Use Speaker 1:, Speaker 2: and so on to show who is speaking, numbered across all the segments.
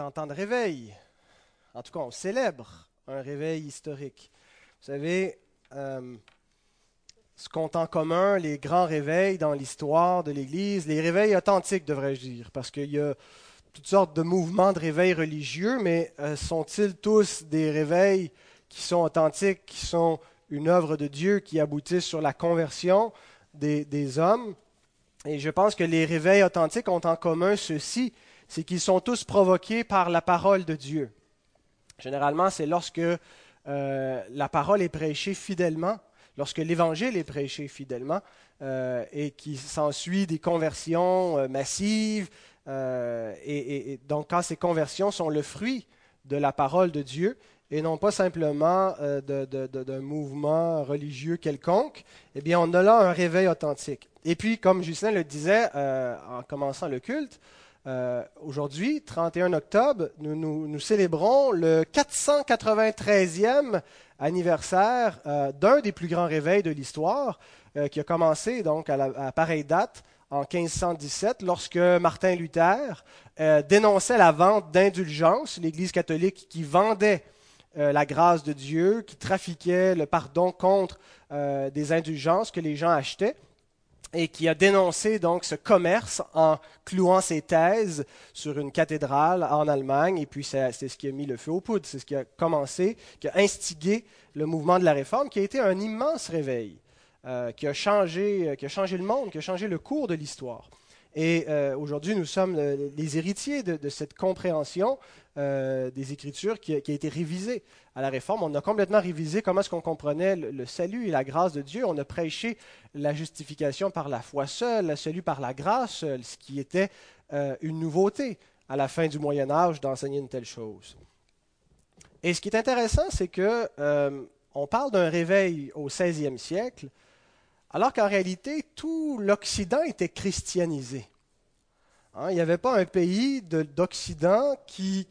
Speaker 1: en temps de réveil. En tout cas, on célèbre un réveil historique. Vous savez, euh, ce qu'ont en commun les grands réveils dans l'histoire de l'Église, les réveils authentiques, devrais-je dire, parce qu'il y a toutes sortes de mouvements de réveils religieux, mais euh, sont-ils tous des réveils qui sont authentiques, qui sont une œuvre de Dieu, qui aboutissent sur la conversion des, des hommes? Et je pense que les réveils authentiques ont en commun ceci c'est qu'ils sont tous provoqués par la parole de Dieu. Généralement, c'est lorsque euh, la parole est prêchée fidèlement, lorsque l'Évangile est prêché fidèlement, euh, et qu'il s'ensuit des conversions euh, massives. Et, donc, quand ces conversions sont le fruit de la parole de Dieu, et non pas simplement d'un mouvement religieux quelconque, eh bien, on a là un réveil authentique. Et puis, comme Justin le disait en commençant le culte, euh, aujourd'hui, 31 octobre, nous, célébrons le 493e anniversaire euh, d'un des plus grands réveils de l'histoire, euh, qui a commencé donc à, pareille date en 1517, lorsque Martin Luther dénonçait la vente d'indulgences, l'Église catholique qui vendait la grâce de Dieu, qui trafiquait le pardon contre des indulgences que les gens achetaient et qui a dénoncé donc ce commerce en clouant ses thèses sur une cathédrale en Allemagne. Et puis c'est ce qui a mis le feu aux poudres, c'est ce qui a commencé, qui a instigé le mouvement de la réforme, qui a été un immense réveil, euh, qui, a changé, qui a changé le monde, qui a changé le cours de l'histoire. Et euh, aujourd'hui, nous sommes les héritiers de, cette compréhension euh, des Écritures qui a, été révisée à la Réforme. On a complètement révisé comment est-ce qu'on comprenait le, salut et la grâce de Dieu. On a prêché la justification par la foi seule, le salut par la grâce seule, ce qui était euh, une nouveauté à la fin du Moyen Âge d'enseigner une telle chose. Et ce qui est intéressant, c'est que on parle d'un réveil au XVIe siècle, alors qu'en réalité, tout l'Occident était christianisé. Hein, il n'y avait pas un pays d'Occident qui,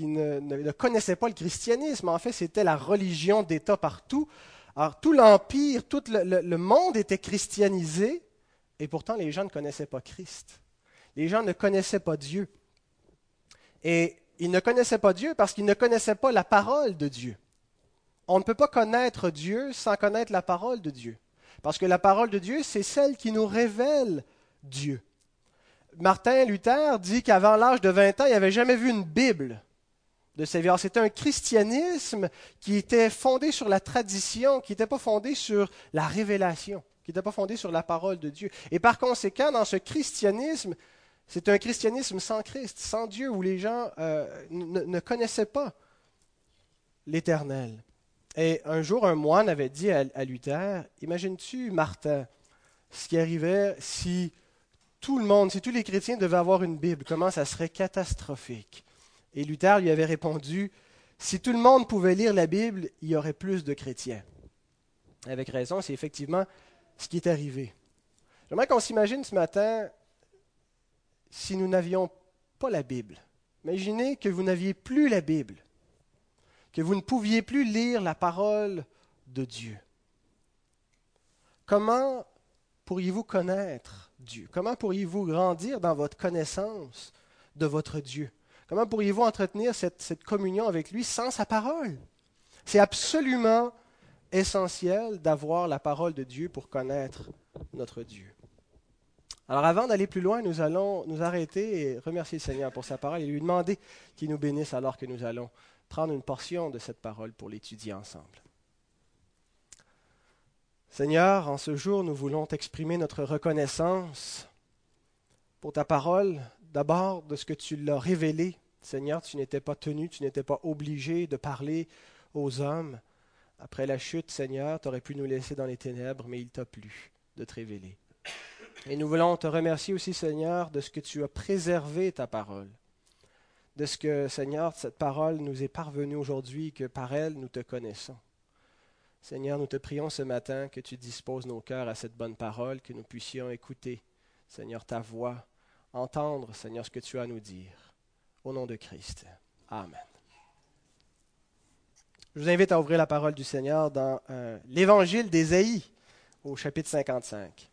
Speaker 1: ne, connaissait pas le christianisme. En fait, c'était la religion d'État partout. Alors, tout l'Empire, tout le, monde était christianisé, et pourtant les gens ne connaissaient pas Christ. Les gens ne connaissaient pas Dieu. Et ils ne connaissaient pas Dieu parce qu'ils ne connaissaient pas la parole de Dieu. On ne peut pas connaître Dieu sans connaître la parole de Dieu. Parce que la parole de Dieu, c'est celle qui nous révèle Dieu. Martin Luther dit qu'avant l'âge de 20 ans, il n'avait jamais vu une Bible de sa vie. C'était un christianisme qui était fondé sur la tradition, qui n'était pas fondé sur la révélation, qui n'était pas fondé sur la parole de Dieu. Et par conséquent, dans ce christianisme, c'est un christianisme sans Christ, sans Dieu, où les gens euh, ne connaissaient pas l'Éternel. Et un jour, un moine avait dit à, Luther, imagines-tu, Martin, ce qui arrivait si tout le monde, si tous les chrétiens devaient avoir une Bible, comment ça serait catastrophique? Et Luther lui avait répondu, si tout le monde pouvait lire la Bible, il y aurait plus de chrétiens. Avec raison, c'est effectivement ce qui est arrivé. J'aimerais qu'on s'imagine ce matin si nous n'avions pas la Bible. Imaginez que vous n'aviez plus la Bible que vous ne pouviez plus lire la parole de Dieu. Comment pourriez-vous connaître Dieu? Comment pourriez-vous grandir dans votre connaissance de votre Dieu? Comment pourriez-vous entretenir cette, communion avec lui sans sa parole? C'est absolument essentiel d'avoir la parole de Dieu pour connaître notre Dieu. Alors avant d'aller plus loin, nous allons nous arrêter et remercier le Seigneur pour sa parole et lui demander qu'il nous bénisse alors que nous allons prendre une portion de cette parole pour l'étudier ensemble. Seigneur, en ce jour, nous voulons t'exprimer notre reconnaissance pour ta parole, d'abord de ce que tu l'as révélé. Seigneur, tu n'étais pas tenu, tu n'étais pas obligé de parler aux hommes. Après la chute, Seigneur, tu aurais pu nous laisser dans les ténèbres, mais il t'a plu de te révéler. Et nous voulons te remercier aussi, Seigneur, de ce que tu as préservé ta parole de ce que, Seigneur, cette parole nous est parvenue aujourd'hui, que par elle nous te connaissons. Seigneur, nous te prions ce matin que tu disposes nos cœurs à cette bonne parole, que nous puissions écouter, Seigneur, ta voix, entendre, Seigneur, ce que tu as à nous dire. Au nom de Christ. Amen. Je vous invite à ouvrir la parole du Seigneur dans euh, l'Évangile d'Ésaïe, au chapitre 55.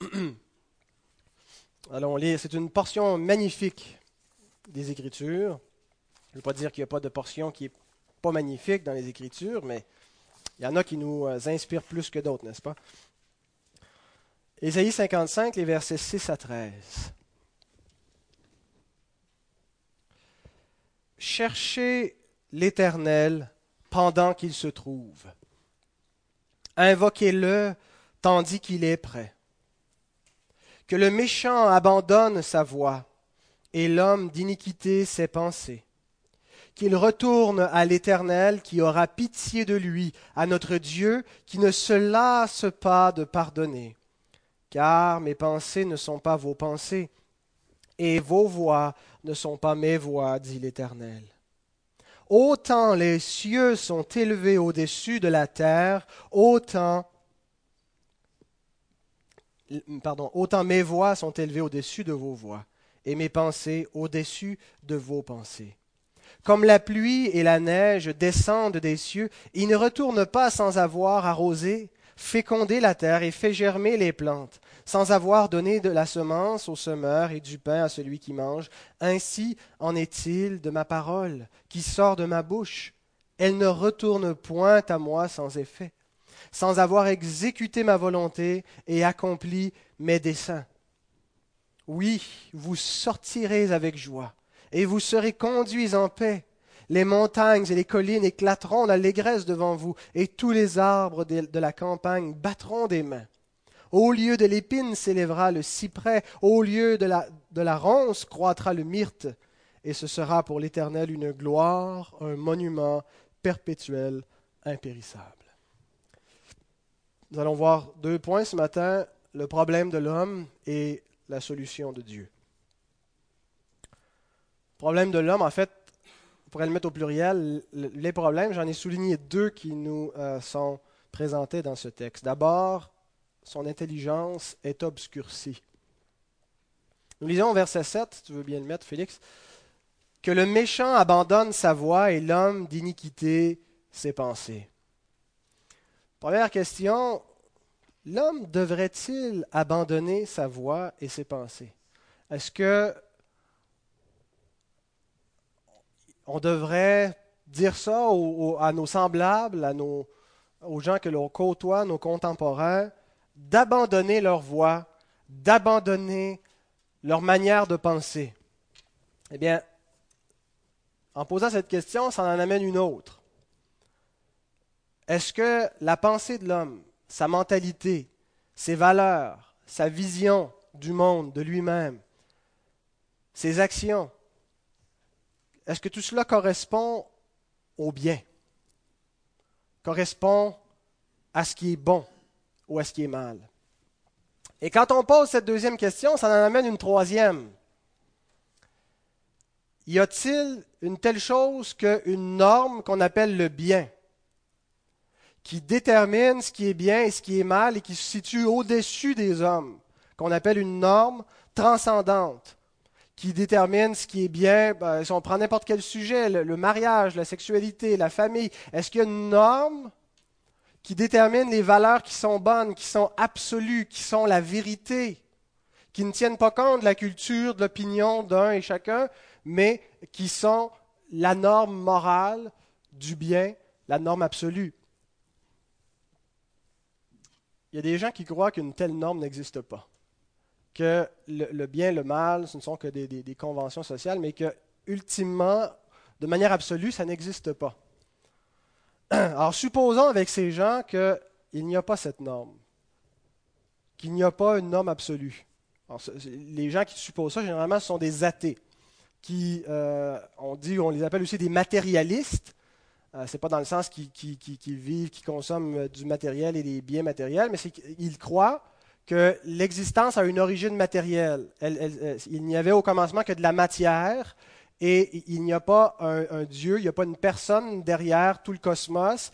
Speaker 1: Allons lire. C'est une portion magnifique des Écritures. Je ne veux pas dire qu'il n'y a pas de portion qui n'est pas magnifique dans les Écritures, mais il y en a qui nous euh, inspirent plus que d'autres, n'est-ce pas? Ésaïe 55, les versets 6 à 13. Cherchez l'Éternel pendant qu'il se trouve. Invoquez-le tandis qu'il est prêt. Que le méchant abandonne sa voie et l'homme d'iniquité ses pensées. Qu'il retourne à l'Éternel qui aura pitié de lui, à notre Dieu qui ne se lasse pas de pardonner. Car mes pensées ne sont pas vos pensées, et vos voix ne sont pas mes voix, dit l'Éternel. Autant les cieux sont élevés au-dessus de la terre, autant pardon, autant mes voix sont élevées au-dessus de vos voix, et mes pensées au-dessus de vos pensées. Comme la pluie et la neige descendent des cieux, ils ne retournent pas sans avoir arrosé, fécondé la terre et fait germer les plantes, sans avoir donné de la semence au semeur et du pain à celui qui mange. Ainsi en est-il de ma parole qui sort de ma bouche. Elle ne retourne point à moi sans effet, sans avoir exécuté ma volonté et accompli mes desseins. Oui, vous sortirez avec joie, et vous serez conduits en paix. Les montagnes et les collines éclateront d'allégresse devant vous, et tous les arbres de la campagne battront des mains. Au lieu de l'épine s'élèvera le cyprès, au lieu de la, de la ronce croîtra le myrte, et ce sera pour l'Éternel une gloire, un monument perpétuel, impérissable. Nous allons voir deux points ce matin, le problème de l'homme et la solution de Dieu. Le problème de l'homme, en fait, on pourrait le mettre au pluriel, les problèmes, j'en ai souligné deux qui nous euh, sont présentés dans ce texte. D'abord, son intelligence est obscurcie. Nous lisons au verset 7, tu veux bien le mettre, Félix, que le méchant abandonne sa voie et l'homme d'iniquité ses pensées. Première question, l'homme devrait-il abandonner sa voix et ses pensées? Est-ce que on devrait dire ça à nos semblables, à aux gens que l'on côtoie, nos contemporains, d'abandonner leur voix, d'abandonner leur manière de penser? Eh bien, en posant cette question, ça en amène une autre. Est-ce que la pensée de l'homme, sa mentalité, ses valeurs, sa vision du monde, de lui-même, ses actions, est-ce que tout cela correspond au bien? Correspond à ce qui est bon ou à ce qui est mal? Et quand on pose cette deuxième question, ça en amène une troisième. Y a-t-il une telle chose qu'une norme qu'on appelle le bien? Qui détermine ce qui est bien et ce qui est mal et qui se situe au-dessus des hommes, qu'on appelle une norme transcendante, qui détermine ce qui est bien. Ben, si on prend n'importe quel sujet, le, mariage, la sexualité, la famille, est-ce qu'il y a une norme qui détermine les valeurs qui sont bonnes, qui sont absolues, qui sont la vérité, qui ne tiennent pas compte de la culture, de l'opinion d'un et chacun, mais qui sont la norme morale du bien, la norme absolue? Il y a des gens qui croient qu'une telle norme n'existe pas, que le, bien, le mal, ce ne sont que des, conventions sociales, mais que, ultimement, de manière absolue, ça n'existe pas. Alors, supposons avec ces gens qu'il n'y a pas cette norme, qu'il n'y a pas une norme absolue. les gens qui supposent ça, généralement, ce sont des athées, qui, euh, on dit, on les appelle aussi des matérialistes, euh, ce n'est pas dans le sens qu'ils vivent, qu'ils consomment euh, du matériel et des biens matériels, mais c'est qu'ils croient que l'existence a une origine matérielle. Euh, il n'y avait au commencement que de la matière et il n'y a pas un, Dieu, il n'y a pas une personne derrière tout le cosmos,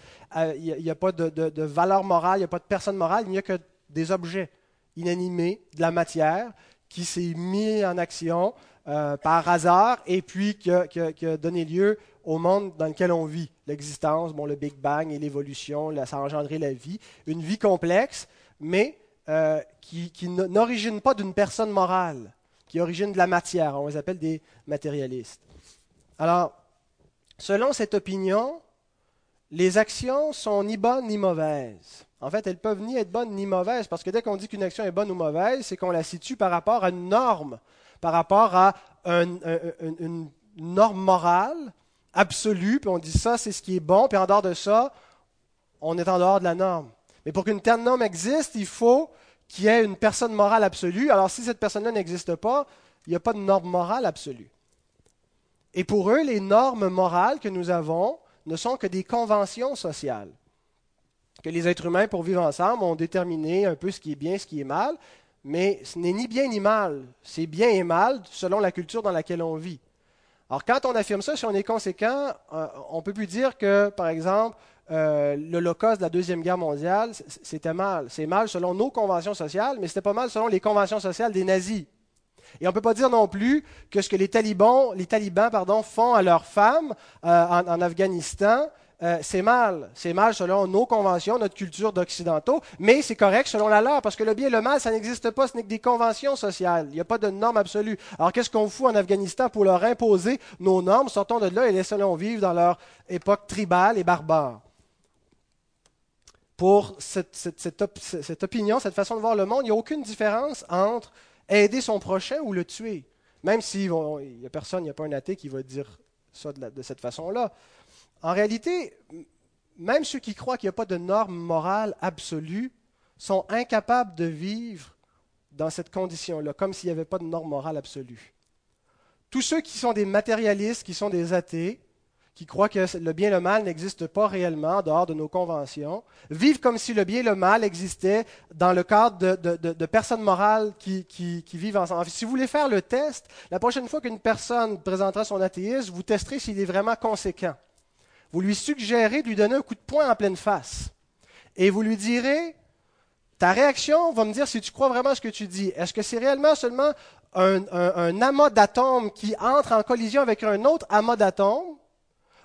Speaker 1: il n'y a, pas de, valeur morale, il n'y a pas de personne morale, il n'y a que des objets inanimés, de la matière, qui s'est mis en action par hasard et puis qui a donné lieu au monde dans lequel on vit, l'existence, bon, le Big Bang et l'évolution, ça a engendré la vie, une vie complexe, mais euh, qui, n'origine pas d'une personne morale. qui originent de la matière. On les appelle des matérialistes. Alors, selon cette opinion, les actions sont ni bonnes ni mauvaises. En fait, elles peuvent ni être bonnes ni mauvaises, parce que dès qu'on dit qu'une action est bonne ou mauvaise, c'est qu'on la situe par rapport à une norme, par rapport à une norme morale absolue, puis on dit ça, c'est ce qui est bon, puis en dehors de ça, on est en dehors de la norme. Mais pour qu'une telle norme existe, il faut qu'il y ait une personne morale absolue. Alors si cette personne-là n'existe pas, il n'y a pas de norme morale absolue. Et pour eux, les normes morales que nous avons ne sont que des conventions sociales. Que les êtres humains, pour vivre ensemble, ont déterminé un peu ce qui est bien, ce qui est mal, mais ce n'est ni bien ni mal. C'est bien et mal selon la culture dans laquelle on vit. Alors quand on affirme ça, si on est conséquent, euh, on ne peut plus dire que, par exemple, euh, l'Holocauste de la Deuxième Guerre mondiale, c'était mal. C'est mal selon nos conventions sociales, mais c'était pas mal selon les conventions sociales des nazis. Et on ne peut pas dire non plus que ce que les talibans, les talibans pardon, font à leurs femmes euh, en, Afghanistan, euh, c'est mal. C'est mal selon nos conventions, notre culture d'occidentaux, mais c'est correct selon la leur, parce que le bien et le mal, ça n'existe pas, ce n'est que des conventions sociales. Il n'y a pas de normes absolues. Alors qu'est-ce qu'on fout en Afghanistan pour leur imposer nos normes? Sortons de là et laissons-les vivre dans leur époque tribale et barbare pour cette, cette, opinion, cette façon de voir le monde, il n'y a aucune différence entre aider son prochain ou le tuer. Même s'il n'y a personne, il n'y a pas un athée qui va dire ça de, cette façon-là. En réalité, même ceux qui croient qu'il n'y a pas de norme morale absolue sont incapables de vivre dans cette condition-là, comme s'il n'y avait pas de norme morale absolue. Tous ceux qui sont des matérialistes, qui sont des athées, qui croient que le bien et le mal n'existent pas réellement en dehors de nos conventions, vivent comme si le bien et le mal existaient dans le cadre de, personnes morales qui, vivent ensemble. Si vous voulez faire le test, la prochaine fois qu'une personne présentera son athéisme, vous testerez s'il est vraiment conséquent. Vous lui suggérez de lui donner un coup de poing en pleine face. Et vous lui direz, ta réaction va me dire si tu crois vraiment ce que tu dis. Est-ce que c'est réellement seulement un, un amas d'atomes qui entre en collision avec un autre amas d'atomes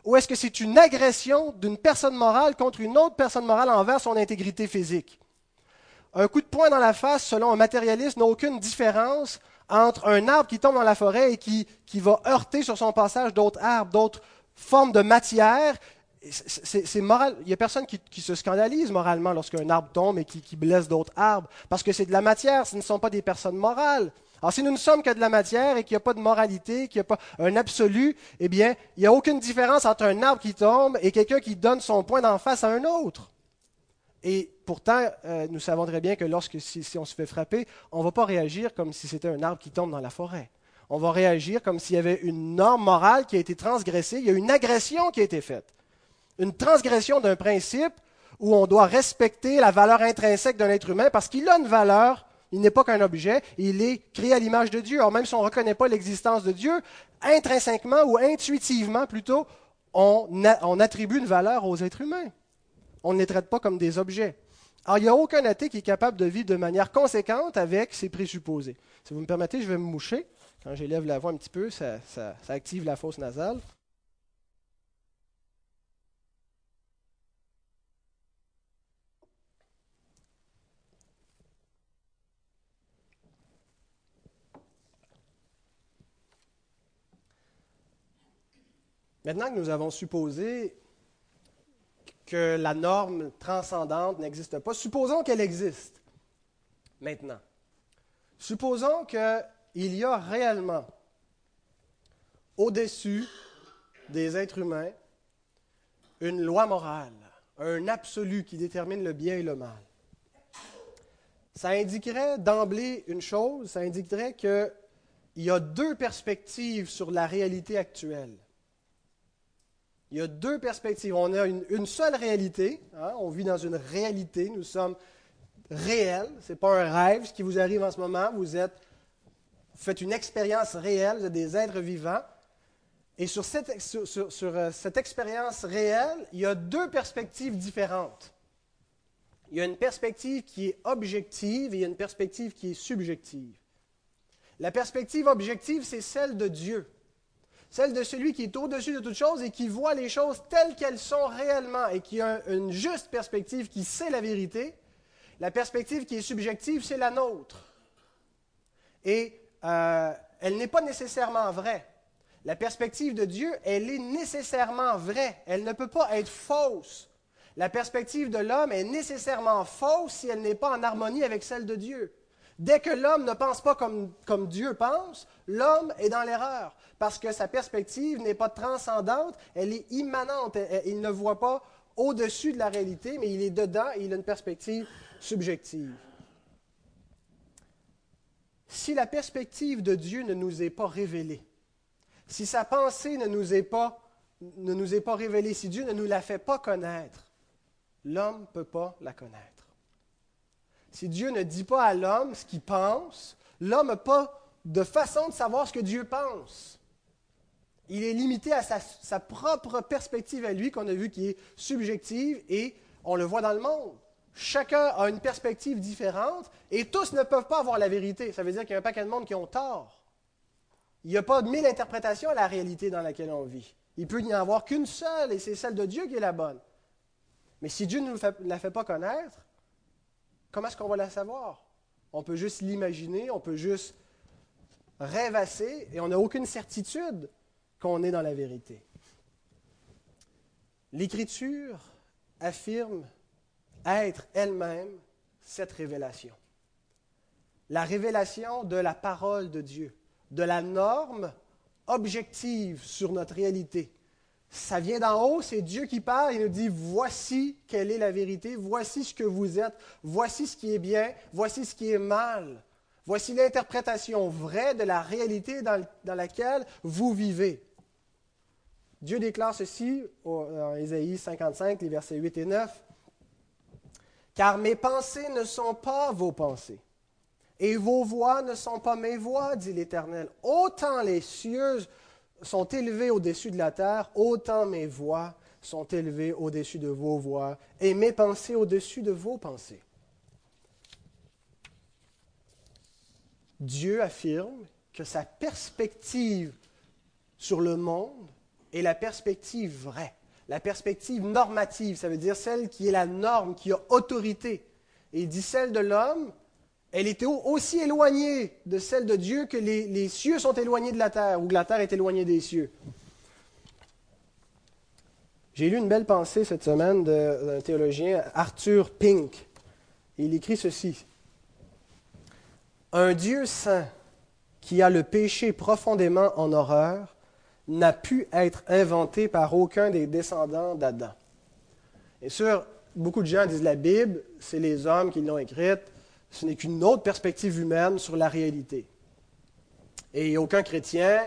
Speaker 1: ou est-ce que c'est une agression d'une personne morale contre une autre personne morale envers son intégrité physique? Un coup de poing dans la face, selon un matérialiste, n'a aucune différence entre un arbre qui tombe dans la forêt et qui, va heurter sur son passage d'autres arbres, d'autres formes de matière. C'est moral. Il n'y a personne qui, se scandalise moralement lorsqu'un arbre tombe et qui blesse d'autres arbres, parce que c'est de la matière, ce ne sont pas des personnes morales. Alors si nous ne sommes que de la matière et qu'il n'y a pas de moralité, qu'il n'y a pas un absolu, eh bien, il n'y a aucune différence entre un arbre qui tombe et quelqu'un qui donne son poing d'en face à un autre. Et pourtant, euh, nous savons très bien que lorsque si, on se fait frapper, on ne va pas réagir comme si c'était un arbre qui tombe dans la forêt. On va réagir comme s'il y avait une norme morale qui a été transgressée, il y a une agression qui a été faite. Une transgression d'un principe où on doit respecter la valeur intrinsèque d'un être humain parce qu'il a une valeur il n'est pas qu'un objet, il est créé à l'image de Dieu. Alors même si on ne reconnaît pas l'existence de Dieu, intrinsèquement ou intuitivement plutôt, on, attribue une valeur aux êtres humains. On ne les traite pas comme des objets. Alors il n'y a aucun athée qui est capable de vivre de manière conséquente avec ses présupposés. Si vous me permettez, je vais me moucher. Quand j'élève la voix un petit peu, ça active la fosse nasale. Maintenant que nous avons supposé que la norme transcendante n'existe pas, supposons qu'elle existe maintenant. Supposons qu'il y a réellement au-dessus des êtres humains une loi morale, un absolu qui détermine le bien et le mal. Ça indiquerait d'emblée une chose, ça indiquerait qu'il y a deux perspectives sur la réalité actuelle. Il y a deux perspectives. On a une, seule réalité. Hein. On vit dans une réalité. Nous sommes réels. Ce n'est pas un rêve ce qui vous arrive en ce moment. Vous, êtes, faites une expérience réelle. Vous des êtres vivants. Et sur cette, sur, euh, cette expérience réelle, il y a deux perspectives différentes. Il y a une perspective qui est objective et il y a une perspective qui est subjective. La perspective objective, c'est celle de Dieu celle de celui qui est au-dessus de toutes choses et qui voit les choses telles qu'elles sont réellement et qui a une juste perspective, qui sait la vérité. La perspective qui est subjective, c'est la nôtre. Et euh, elle n'est pas nécessairement vraie. La perspective de Dieu, elle est nécessairement vraie. Elle ne peut pas être fausse. La perspective de l'homme est nécessairement fausse si elle n'est pas en harmonie avec celle de Dieu. Dès que l'homme ne pense pas comme, comme Dieu pense, l'homme est dans l'erreur, parce que sa perspective n'est pas transcendante, elle est immanente. Il ne voit pas au-dessus de la réalité, mais il est dedans et il a une perspective subjective. Si la perspective de Dieu ne nous est pas révélée, si sa pensée ne nous est pas, révélée, si Dieu ne nous la fait pas connaître, l'homme ne peut pas la connaître. Si Dieu ne dit pas à l'homme ce qu'il pense, l'homme n'a pas de façon de savoir ce que Dieu pense. Il est limité à sa, sa propre perspective à lui, qu'on a vu qui est subjective, et on le voit dans le monde. Chacun a une perspective différente, et tous ne peuvent pas avoir la vérité. Ça veut dire qu'il y a un paquet de monde qui ont tort. Il n'y a pas de mille interprétations à la réalité dans laquelle on vit. Il peut n'y en avoir qu'une seule, et c'est celle de Dieu qui est la bonne. Mais si Dieu ne nous la fait pas connaître, comment est-ce qu'on va la savoir? On peut juste l'imaginer, on peut juste rêvasser, et on n'a aucune certitude qu'on est dans la vérité. L'Écriture affirme être elle-même cette révélation. La révélation de la parole de Dieu de la norme objective sur notre réalité. Ça vient d'en haut, c'est Dieu qui parle et nous dit, voici quelle est la vérité, voici ce que vous êtes, voici ce qui est bien, voici ce qui est mal. Voici l'interprétation vraie de la réalité dans, laquelle vous vivez. Dieu déclare ceci dans Ésaïe 55, les versets 8 et 9. Car mes pensées ne sont pas vos pensées et vos voix ne sont pas mes voix, dit l'Éternel. Autant les cieux sont élevés au-dessus de la terre, autant mes voix sont élevées au-dessus de vos voix, et mes pensées au-dessus de vos pensées. Dieu affirme que sa perspective sur le monde est la perspective vraie, la perspective normative, ça veut dire celle qui est la norme, qui a autorité. Et il dit celle de l'homme, elle était aussi éloignée de celle de Dieu que les, cieux sont éloignés de la terre, ou que la terre est éloignée des cieux. J'ai lu une belle pensée cette semaine d'un théologien, Arthur Pink. Il écrit ceci. Un Dieu saint qui a le péché profondément en horreur n'a pu être inventé par aucun des descendants d'Adam. Et sûr, beaucoup de gens disent la Bible, c'est les hommes qui l'ont écrite, ce n'est qu'une autre perspective humaine sur la réalité. Et aucun chrétien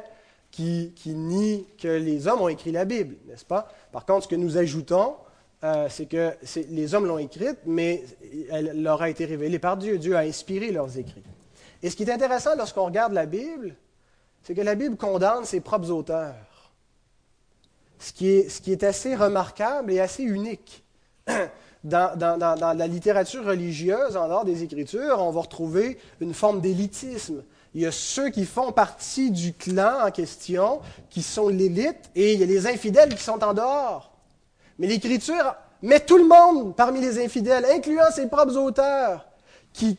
Speaker 1: qui, nie que les hommes ont écrit la Bible, n'est-ce pas? Par contre, ce que nous ajoutons, euh, c'est que les hommes l'ont écrite, mais elle leur a été révélée par Dieu. Dieu a inspiré leurs écrits. Et ce qui est intéressant lorsqu'on regarde la Bible, c'est que la Bible condamne ses propres auteurs. Ce qui, est, assez remarquable et assez unique. dans, la littérature religieuse, en dehors des Écritures, on va retrouver une forme d'élitisme. Il y a ceux qui font partie du clan en question, qui sont l'élite, et il y a les infidèles qui sont en dehors. Mais l'Écriture met tout le monde parmi les infidèles, incluant ses propres auteurs qui,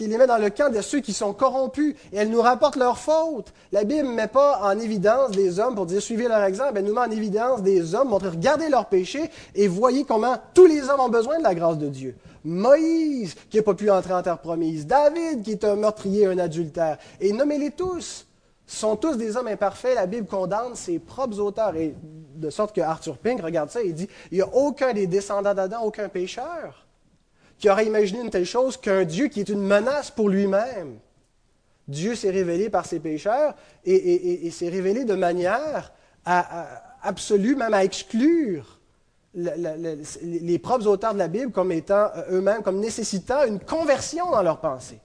Speaker 1: les met dans le camp de ceux qui sont corrompus et elle nous rapporte leurs fautes. La Bible ne met pas en évidence des hommes pour dire suivez leur exemple, elle nous met en évidence des hommes, montrer regardez leurs péchés et voyez comment tous les hommes ont besoin de la grâce de Dieu. Moïse, qui n'a pas pu entrer en terre promise, David, qui est un meurtrier, un adultère, et nommez-les tous, sont tous des hommes imparfaits. La Bible condamne ses propres auteurs, et de sorte que Arthur Pink regarde ça et dit il n'y a aucun des descendants d'Adam, aucun pécheur qui aurait imaginé une telle chose qu'un Dieu qui est une menace pour lui-même. Dieu s'est révélé par ses pécheurs et, s'est révélé de manière absolue, même à exclure les propres auteurs de la Bible comme étant euh, eux-mêmes, comme nécessitant une conversion dans leur pensée.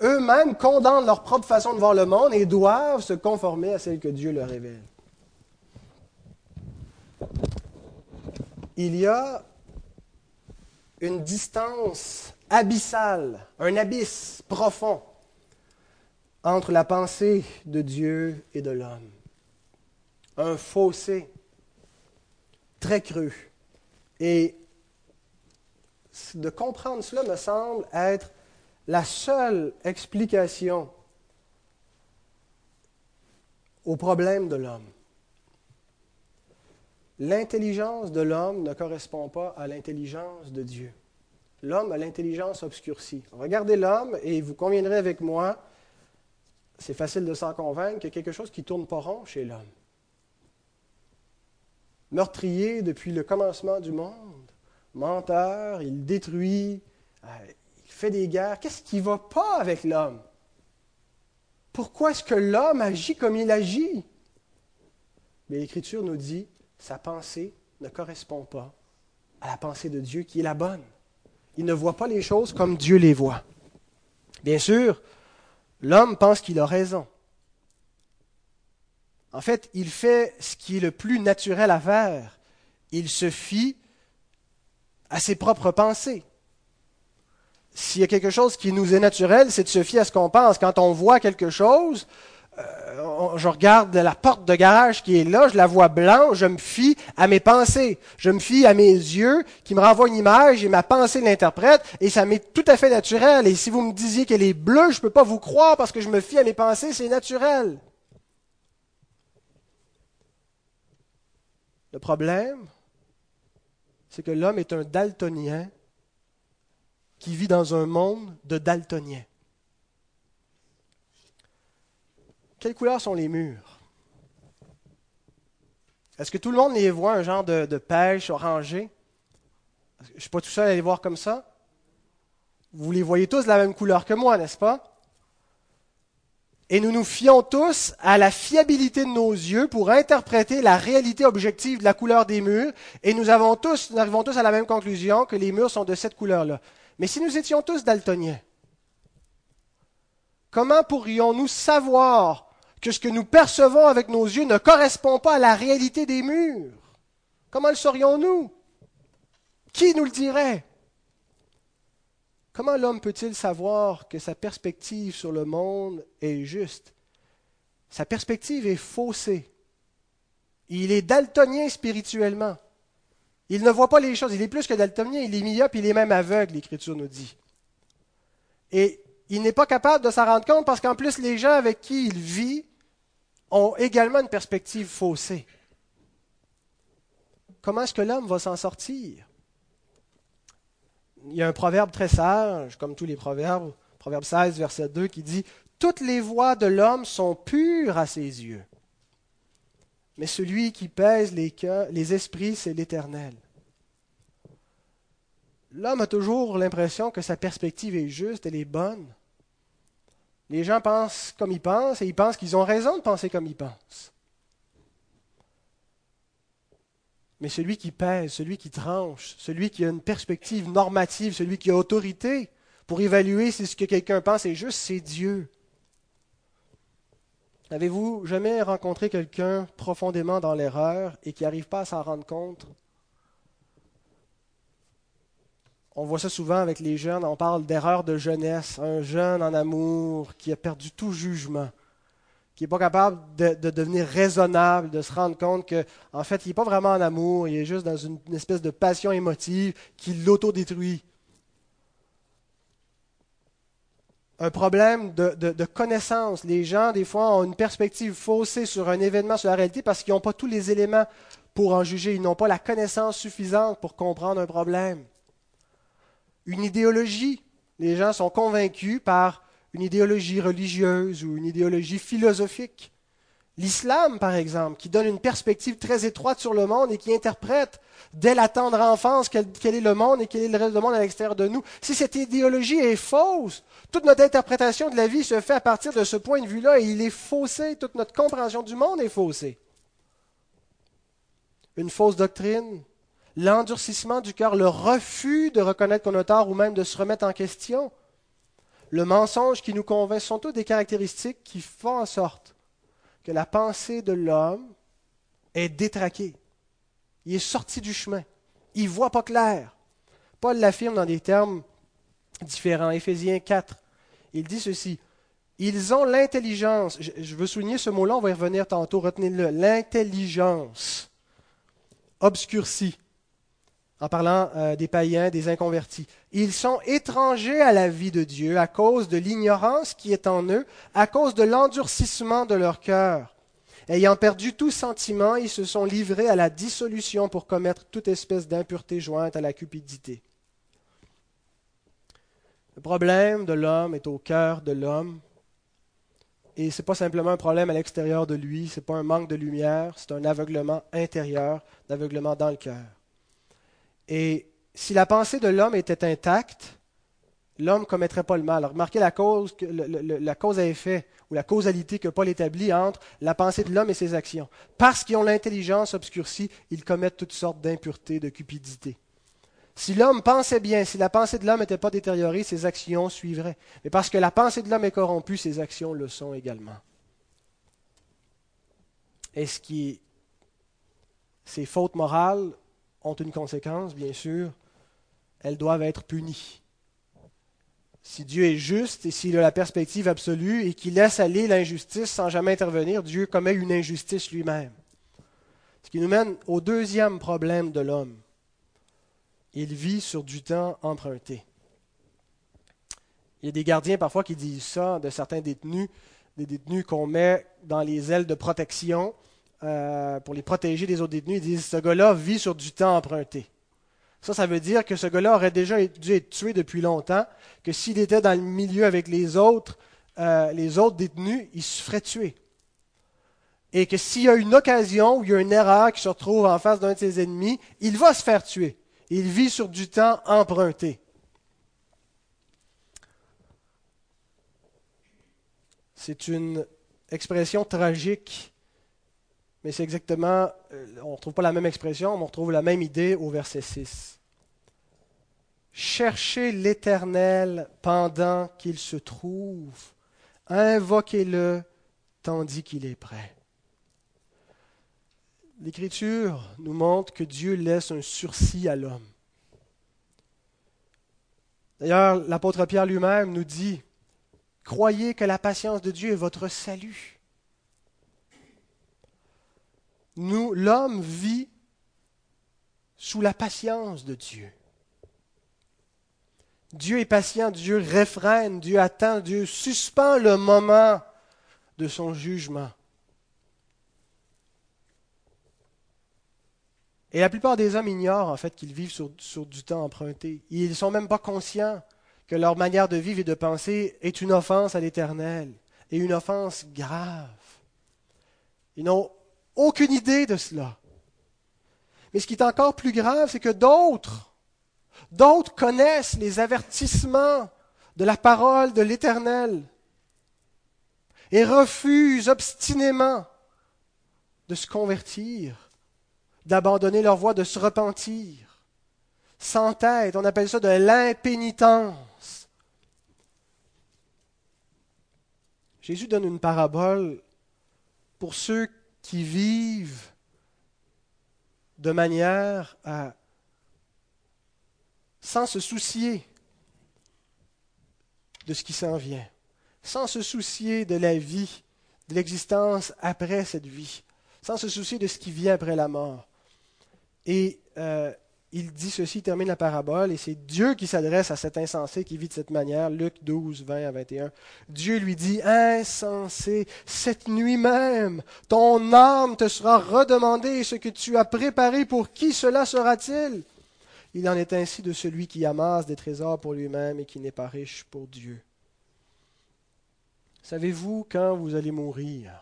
Speaker 1: Eux-mêmes condamnent leur propre façon de voir le monde et doivent se conformer à celle que Dieu leur révèle. Il y a une distance abyssale, un abysse profond entre la pensée de Dieu et de l'homme. Un fossé très creux. Et de comprendre cela me semble être la seule explication au problème de l'homme. L'intelligence de l'homme ne correspond pas à l'intelligence de Dieu. L'homme a l'intelligence obscurcie. Regardez l'homme et vous conviendrez avec moi, c'est facile de s'en convaincre, qu'il y a quelque chose qui ne tourne pas rond chez l'homme. Meurtrier depuis le commencement du monde, menteur, il détruit, euh, il fait des guerres. Qu'est-ce qui ne va pas avec l'homme? Pourquoi est-ce que l'homme agit comme il agit? Mais l'Écriture nous dit, sa pensée ne correspond pas à la pensée de Dieu qui est la bonne. Il ne voit pas les choses comme Dieu les voit. Bien sûr, l'homme pense qu'il a raison. En fait, il fait ce qui est le plus naturel à faire. Il se fie à ses propres pensées. S'il y a quelque chose qui nous est naturel, c'est de se fier à ce qu'on pense. Quand on voit quelque chose, euh, je regarde la porte de garage qui est là, je la vois blanche, je me fie à mes pensées, je me fie à mes yeux qui me renvoient une image et ma pensée l'interprète et ça m'est tout à fait naturel. Et si vous me disiez qu'elle est bleue, je ne peux pas vous croire parce que je me fie à mes pensées, c'est naturel. Le problème, c'est que l'homme est un daltonien qui vit dans un monde de daltoniens. Quelles couleurs sont les murs? Est-ce que tout le monde les voit un genre de, pêche orangé? Je ne suis pas tout seul à les voir comme ça. Vous les voyez tous de la même couleur que moi, n'est-ce pas? Et nous nous fions tous à la fiabilité de nos yeux pour interpréter la réalité objective de la couleur des murs. Et nous, avons tous, nous arrivons tous à la même conclusion que les murs sont de cette couleur-là. Mais si nous étions tous daltoniens, comment pourrions-nous savoir que ce que nous percevons avec nos yeux ne correspond pas à la réalité des murs. Comment le saurions-nous? Qui nous le dirait? Comment l'homme peut-il savoir que sa perspective sur le monde est juste? Sa perspective est faussée. Il est daltonien spirituellement. Il ne voit pas les choses. Il est plus que daltonien, il est myope, il est même aveugle, l'Écriture nous dit. Et il n'est pas capable de s'en rendre compte parce qu'en plus, les gens avec qui il vit ont également une perspective faussée. Comment est-ce que l'homme va s'en sortir? Il y a un proverbe très sage, comme tous les proverbes, proverbe 16, verset 2, qui dit Toutes les voies de l'homme sont pures à ses yeux, mais celui qui pèse les, les esprits, c'est l'Éternel. L'homme a toujours l'impression que sa perspective est juste, elle est bonne. Les gens pensent comme ils pensent et ils pensent qu'ils ont raison de penser comme ils pensent. Mais celui qui pèse, celui qui tranche, celui qui a une perspective normative, celui qui a autorité pour évaluer si ce que quelqu'un pense est juste, c'est Dieu. Avez-vous jamais rencontré quelqu'un profondément dans l'erreur et qui n'arrive pas à s'en rendre compte On voit ça souvent avec les jeunes, on parle d'erreur de jeunesse, un jeune en amour qui a perdu tout jugement, qui n'est pas capable de, devenir raisonnable, de se rendre compte qu'en en fait, il n'est pas vraiment en amour, il est juste dans une, espèce de passion émotive qui l'autodétruit. Un problème de, de, connaissance. Les gens, des fois, ont une perspective faussée sur un événement, sur la réalité, parce qu'ils n'ont pas tous les éléments pour en juger. Ils n'ont pas la connaissance suffisante pour comprendre un problème une idéologie. Les gens sont convaincus par une idéologie religieuse ou une idéologie philosophique. L'islam, par exemple, qui donne une perspective très étroite sur le monde et qui interprète dès la tendre enfance quel, est le monde et quel est le reste du monde à l'extérieur de nous. Si cette idéologie est fausse, toute notre interprétation de la vie se fait à partir de ce point de vue-là et il est faussé, toute notre compréhension du monde est faussée. Une fausse doctrine, l'endurcissement du cœur, le refus de reconnaître qu'on a tort ou même de se remettre en question, le mensonge qui nous convainc sont toutes des caractéristiques qui font en sorte que la pensée de l'homme est détraquée. Il est sorti du chemin. Il ne voit pas clair. Paul l'affirme dans des termes différents. Éphésiens 4, il dit ceci. Ils ont l'intelligence. Je veux souligner ce mot-là, on va y revenir tantôt, retenez-le. L'intelligence obscurcie en parlant euh, des païens, des inconvertis. Ils sont étrangers à la vie de Dieu à cause de l'ignorance qui est en eux, à cause de l'endurcissement de leur cœur. Ayant perdu tout sentiment, ils se sont livrés à la dissolution pour commettre toute espèce d'impureté jointe à la cupidité. Le problème de l'homme est au cœur de l'homme. Et ce n'est pas simplement un problème à l'extérieur de lui, ce n'est pas un manque de lumière, c'est un aveuglement intérieur, un aveuglement dans le cœur. Et si la pensée de l'homme était intacte, l'homme ne commettrait pas le mal. remarquez la cause, la cause à effet ou la causalité que Paul établit entre la pensée de l'homme et ses actions. Parce qu'ils ont l'intelligence obscurcie, ils commettent toutes sortes d'impuretés, de cupidité. Si l'homme pensait bien, si la pensée de l'homme n'était pas détériorée, ses actions suivraient. Mais parce que la pensée de l'homme est corrompue, ses actions le sont également. Est-ce que ces fautes morales ont une conséquence, bien sûr. Elles doivent être punies. Si Dieu est juste et s'il a la perspective absolue et qu'il laisse aller l'injustice sans jamais intervenir, Dieu commet une injustice lui-même. Ce qui nous mène au deuxième problème de l'homme. Il vit sur du temps emprunté. Il y a des gardiens parfois qui disent ça de certains détenus, des détenus qu'on met dans les ailes de protection euh, pour les protéger des autres détenus. Ils disent ce gars-là vit sur du temps emprunté. Ça, ça veut dire que ce gars-là aurait déjà dû être tué depuis longtemps, que s'il était dans le milieu avec les autres, euh, les autres détenus, il se ferait tuer. Et que s'il y a une occasion où il y a une erreur qui se retrouve en face d'un de ses ennemis, il va se faire tuer. Il vit sur du temps emprunté. C'est une expression tragique, mais c'est exactement, euh, on ne retrouve pas la même expression, mais on retrouve la même idée au verset 6. Cherchez l'Éternel pendant qu'il se trouve, invoquez-le tandis qu'il est prêt. L'Écriture nous montre que Dieu laisse un sursis à l'homme. D'ailleurs, l'apôtre Pierre lui-même nous dit, Croyez que la patience de Dieu est votre salut. Nous, l'homme vit sous la patience de Dieu. Dieu est patient, Dieu réfrène, Dieu attend, Dieu suspend le moment de son jugement. Et la plupart des hommes ignorent en fait qu'ils vivent sur, du temps emprunté. Ils ne sont même pas conscients que leur manière de vivre et de penser est une offense à l'Éternel et une offense grave. Ils n'ont aucune idée de cela. Mais ce qui est encore plus grave, c'est que d'autres D'autres connaissent les avertissements de la parole de l'Éternel et refusent obstinément de se convertir, d'abandonner leur voie, de se repentir. Sans tête, on appelle ça de l'impénitence. Jésus donne une parabole pour ceux qui vivent de manière à sans se soucier de ce qui s'en vient, sans se soucier de la vie, de l'existence après cette vie, sans se soucier de ce qui vient après la mort. Et euh, il dit ceci, il termine la parabole, et c'est Dieu qui s'adresse à cet insensé qui vit de cette manière, Luc 12, 20 à 21. Dieu lui dit, Insensé, cette nuit même, ton âme te sera redemandée, ce que tu as préparé, pour qui cela sera-t-il? Il en est ainsi de celui qui amasse des trésors pour lui-même et qui n'est pas riche pour Dieu. Savez-vous quand vous allez mourir?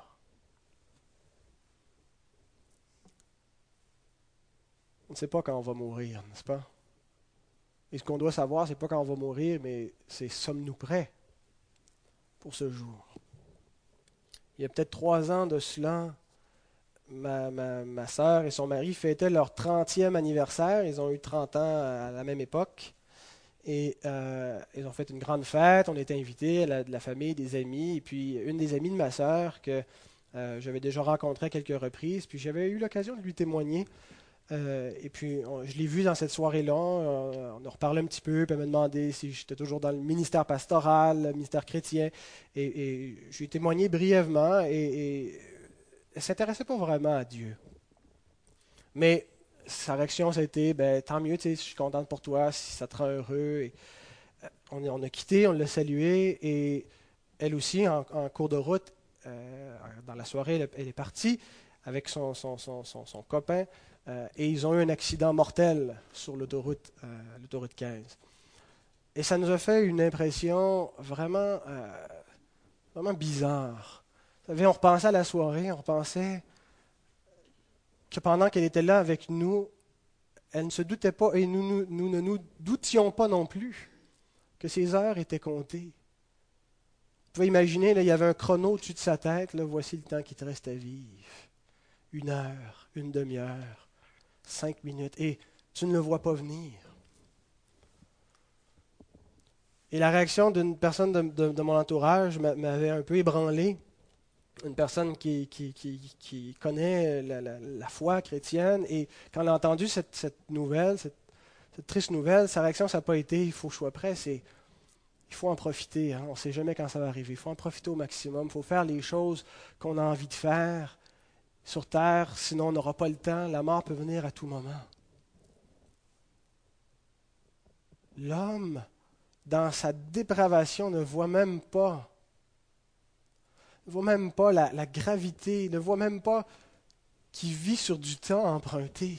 Speaker 1: On ne sait pas quand on va mourir, n'est-ce pas? Et ce qu'on doit savoir, ce n'est pas quand on va mourir, mais c'est sommes-nous prêts pour ce jour? Il y a peut-être trois ans de cela, ma, ma, ma soeur et son mari fêtaient leur 30e anniversaire. Ils ont eu 30 ans à la même époque. Et euh, ils ont fait une grande fête. On était invités, la, de la famille, des amis. Et puis, une des amies de ma sœur que euh, j'avais déjà rencontrée à quelques reprises. Puis, j'avais eu l'occasion de lui témoigner. Euh, et puis, je l'ai vu dans cette soirée-là. on a reparlé un petit peu. Puis, elle m'a demandé si j'étais toujours dans le ministère pastoral, le ministère chrétien. Et, et je lui ai témoigné brièvement. et, et ne s'intéressait pas vraiment à Dieu. Mais sa réaction, ça a été ben, tant mieux, je suis contente pour toi, si ça te rend heureux. Euh, on, a quitté, on l'a salué, et elle aussi, en, cours de route, euh, dans la soirée, elle est partie avec son copain euh, et ils ont eu un accident mortel sur l'autoroute, euh, l'autoroute 15. Et ça nous a fait une impression vraiment, euh, vraiment bizarre. Vous savez, on repensait à la soirée, on repensait que pendant qu'elle était là avec nous, elle ne se doutait pas et nous, ne nous doutions pas non plus que ses heures étaient comptées. Vous pouvez imaginer, il y avait un chrono au-dessus de sa tête, voici le temps qui te reste à vivre. Une heure, une demi-heure, cinq minutes, et tu ne le vois pas venir. Et la réaction d'une personne de, mon entourage m'avait un peu ébranlé. Une personne qui, connaît la, foi chrétienne. Et quand elle a entendu cette, nouvelle, cette, triste nouvelle, sa réaction, ça n'a pas été il faut que je sois prêt. C'est il faut en profiter. Hein. On ne sait jamais quand ça va arriver. Il faut en profiter au maximum. Il faut faire les choses qu'on a envie de faire sur terre, sinon on n'aura pas le temps. La mort peut venir à tout moment. L'homme, dans sa dépravation, ne voit même pas, ne voit même pas la, gravité, ne voit même pas qu'il vit sur du temps emprunté.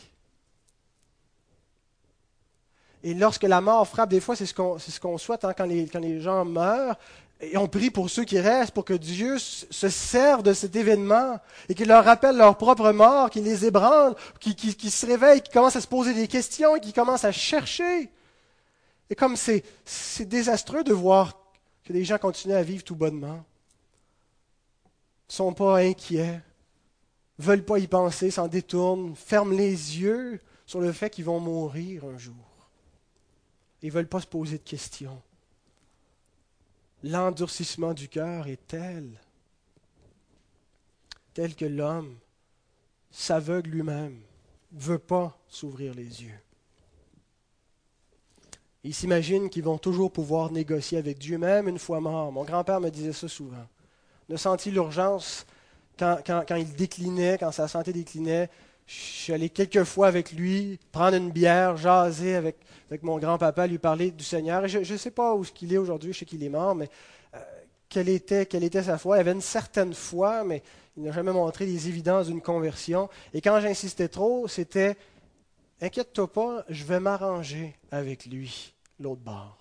Speaker 1: Et lorsque la mort frappe, des fois, c'est ce qu'on ce qu'on souhaite hein, quand les gens meurent. Et on prie pour ceux qui restent, pour que Dieu se serve de cet événement et qu'il leur rappelle leur propre mort, qu'il les ébranle, qu'ils se réveillent, qu'ils commencent à se poser des questions et qu'ils commencent à chercher. Et comme c'est désastreux de voir que des gens continuent à vivre tout bonnement, ne sont pas inquiets, veulent pas y penser, s'en détournent, ferment les yeux sur le fait qu'ils vont mourir un jour. Ils ne veulent pas se poser de questions l'endurcissement du cœur est tel, tel que l'homme s'aveugle lui-même, ne veut pas s'ouvrir les yeux. Ils s'imaginent qu'ils vont toujours pouvoir négocier avec Dieu, même une fois mort. Mon grand-père me disait ça souvent. Ne senti l'urgence? Quand, quand, il déclinait, quand sa santé déclinait. Je suis allé quelques fois avec lui, prendre une bière, jaser avec, mon grand-papa, lui parler du Seigneur. je ne sais pas où qu'il est aujourd'hui, je sais qu'il est mort, mais euh, quelle, était, sa foi? Il avait une certaine foi, mais il n'a jamais montré les évidences d'une conversion. Et quand j'insistais trop, c'était Inquiète-toi pas, je vais m'arranger avec lui, l'autre bord.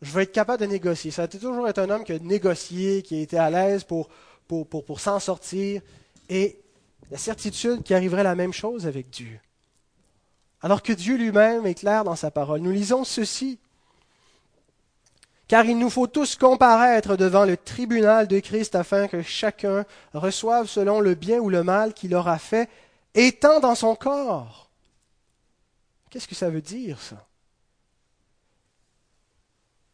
Speaker 1: Je vais être capable de négocier. Ça a toujours été un homme qui a négocié, qui a été à l'aise pour, pour s'en sortir. Et la certitude qu'il arriverait la même chose avec Dieu alors que Dieu lui-même est clair dans sa parole. Nous lisons ceci. Car il nous faut tous comparaître devant le tribunal de Christ afin que chacun reçoive selon le bien ou le mal qu'il aura fait, étant dans son corps. Qu'est-ce que ça veut dire, ça?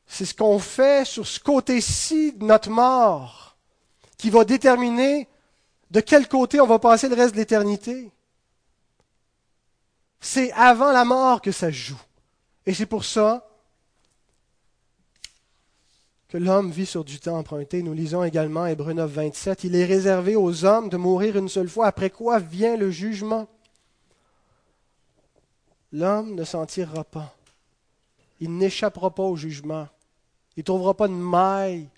Speaker 1: C'est ce qu'on fait sur ce côté-ci de notre mort qui va déterminer de quel côté on va passer le reste de l'éternité. C'est avant la mort que ça joue. Et c'est pour ça que l'homme vit sur du temps emprunté. Nous lisons également Hébreu 9, 27. Il est réservé aux hommes de mourir une seule fois, après quoi vient le jugement? L'homme ne s'en tirera pas. Il n'échappera pas au jugement. Il ne trouvera pas une maille,